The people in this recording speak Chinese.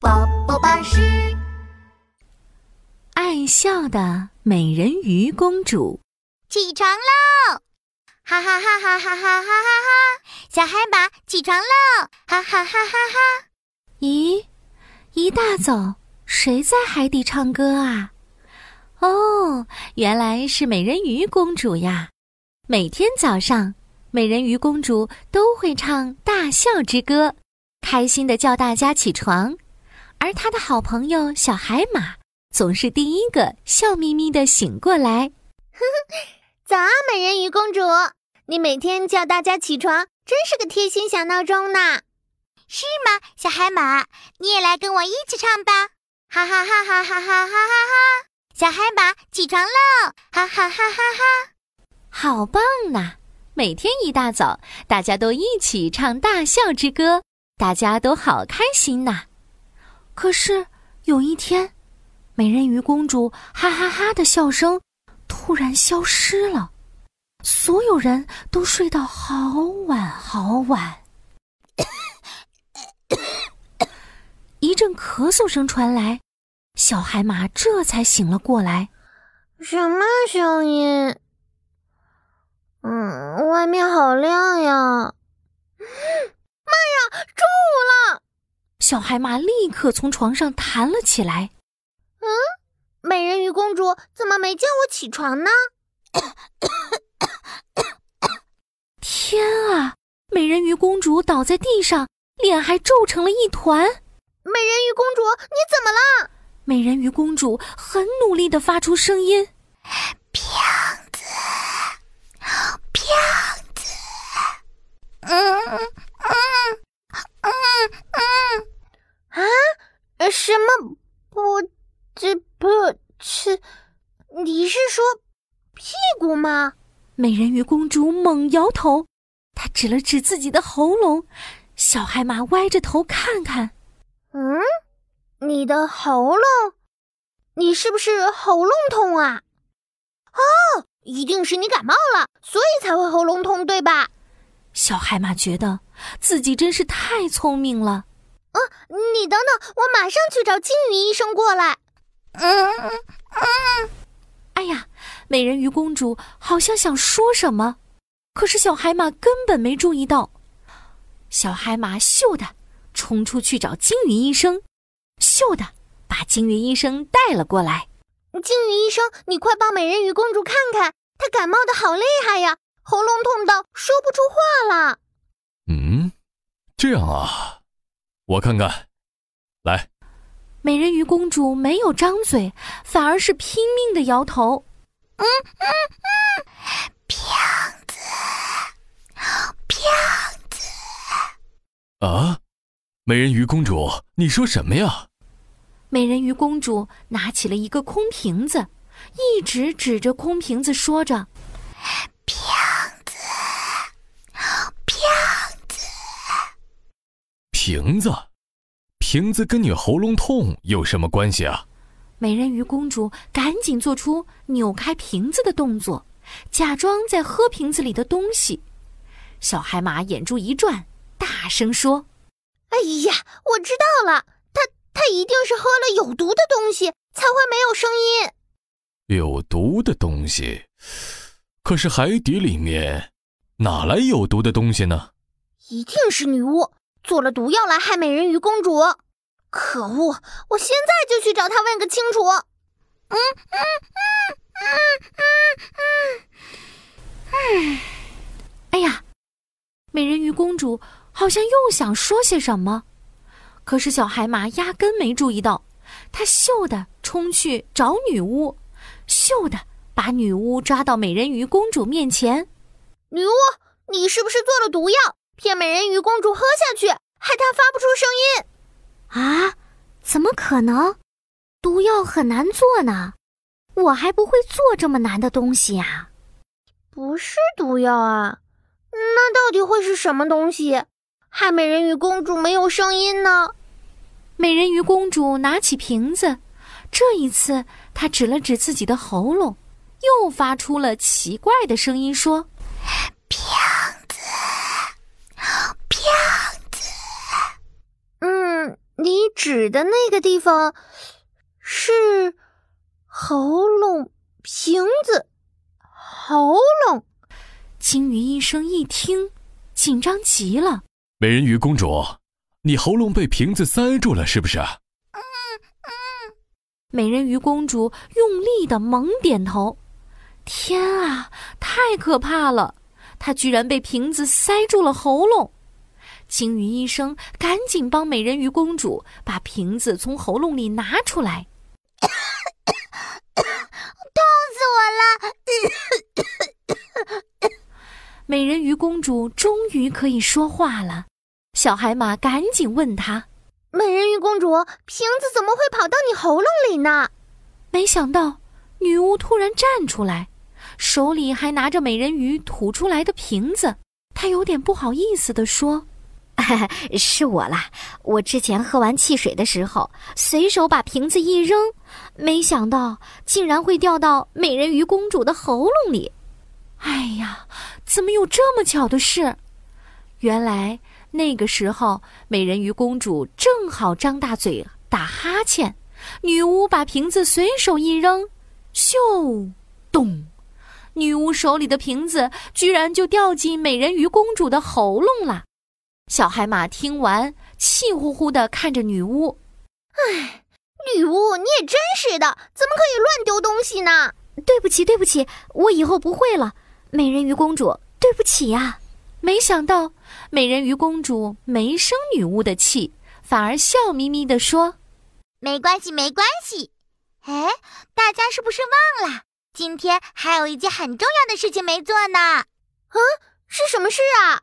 宝宝巴士。爱笑的美人鱼公主，起床喽！哈哈哈哈哈哈哈哈哈！小海马起床喽！哈哈哈哈哈！咦，一大早谁在海底唱歌啊？哦，原来是美人鱼公主呀！每天早上，美人鱼公主都会唱大笑之歌，开心的叫大家起床。而他的好朋友小海马总是第一个笑眯眯的醒过来。呵呵，早啊，美人鱼公主，你每天叫大家起床，真是个贴心小闹钟呢。是吗，小海马？你也来跟我一起唱吧！哈哈哈哈哈哈哈哈哈！小海马起床喽！哈哈哈哈哈！好棒呐！每天一大早，大家都一起唱大笑之歌，大家都好开心呐。可是有一天，美人鱼公主哈哈哈的笑声突然消失了，所有人都睡到好晚好晚。一阵咳嗽声传来，小海马这才醒了过来。什么声音？嗯，外面好亮呀！妈呀，中午了！小海马立刻从床上弹了起来。嗯，美人鱼公主怎么没叫我起床呢？天啊！美人鱼公主倒在地上，脸还皱成了一团。美人鱼公主，你怎么了？美人鱼公主很努力的发出声音：“骗子，骗子。”嗯嗯嗯嗯嗯。啊？什么？不，这不是？你是说屁股吗？美人鱼公主猛摇头，她指了指自己的喉咙。小海马歪着头看看，嗯，你的喉咙？你是不是喉咙痛啊？哦，一定是你感冒了，所以才会喉咙痛，对吧？小海马觉得自己真是太聪明了。啊，你等等，我马上去找金鱼医生过来。嗯嗯嗯。哎呀，美人鱼公主好像想说什么，可是小海马根本没注意到。小海马咻的冲出去找鲸鱼医生，咻的把鲸鱼医生带了过来。鲸鱼医生，你快帮美人鱼公主看看，她感冒的好厉害呀，喉咙痛到说不出话了。嗯，这样啊。我看看，来。美人鱼公主没有张嘴，反而是拼命的摇头。嗯嗯嗯，骗子，骗子！啊，美人鱼公主，你说什么呀？美人鱼公主拿起了一个空瓶子，一直指着空瓶子说着：“骗子，骗子。”瓶子，瓶子跟你喉咙痛有什么关系啊？美人鱼公主赶紧做出扭开瓶子的动作，假装在喝瓶子里的东西。小海马眼珠一转，大声说：“哎呀，我知道了，他他一定是喝了有毒的东西，才会没有声音。有毒的东西？可是海底里面哪来有毒的东西呢？一定是女巫。”做了毒药来害美人鱼公主，可恶！我现在就去找他问个清楚。嗯嗯嗯嗯嗯嗯。哎呀，美人鱼公主好像又想说些什么，可是小海马压根没注意到，他咻的冲去找女巫，咻的把女巫抓到美人鱼公主面前。女巫，你是不是做了毒药？骗美人鱼公主喝下去，害她发不出声音。啊？怎么可能？毒药很难做呢，我还不会做这么难的东西呀。不是毒药啊，那到底会是什么东西，害美人鱼公主没有声音呢？美人鱼公主拿起瓶子，这一次她指了指自己的喉咙，又发出了奇怪的声音，说：“骗。”骗子！嗯，你指的那个地方是喉咙、瓶子、喉咙。鲸鱼医生一听，紧张极了。美人鱼公主，你喉咙被瓶子塞住了，是不是？嗯嗯。美人鱼公主用力的猛点头。天啊，太可怕了！她居然被瓶子塞住了喉咙。金鱼医生赶紧帮美人鱼公主把瓶子从喉咙里拿出来。痛死我了！美人鱼公主终于可以说话了。小海马赶紧问她：“美人鱼公主，瓶子怎么会跑到你喉咙里呢？”没想到，女巫突然站出来，手里还拿着美人鱼吐出来的瓶子。她有点不好意思地说。是我啦！我之前喝完汽水的时候，随手把瓶子一扔，没想到竟然会掉到美人鱼公主的喉咙里。哎呀，怎么有这么巧的事？原来那个时候，美人鱼公主正好张大嘴打哈欠，女巫把瓶子随手一扔，咻，咚，女巫手里的瓶子居然就掉进美人鱼公主的喉咙了。小海马听完，气呼呼的看着女巫。哎，女巫，你也真是的，怎么可以乱丢东西呢？对不起，对不起，我以后不会了。美人鱼公主，对不起呀！没想到，美人鱼公主没生女巫的气，反而笑眯眯的说：“没关系，没关系。哎，大家是不是忘了，今天还有一件很重要的事情没做呢？嗯，是什么事啊？”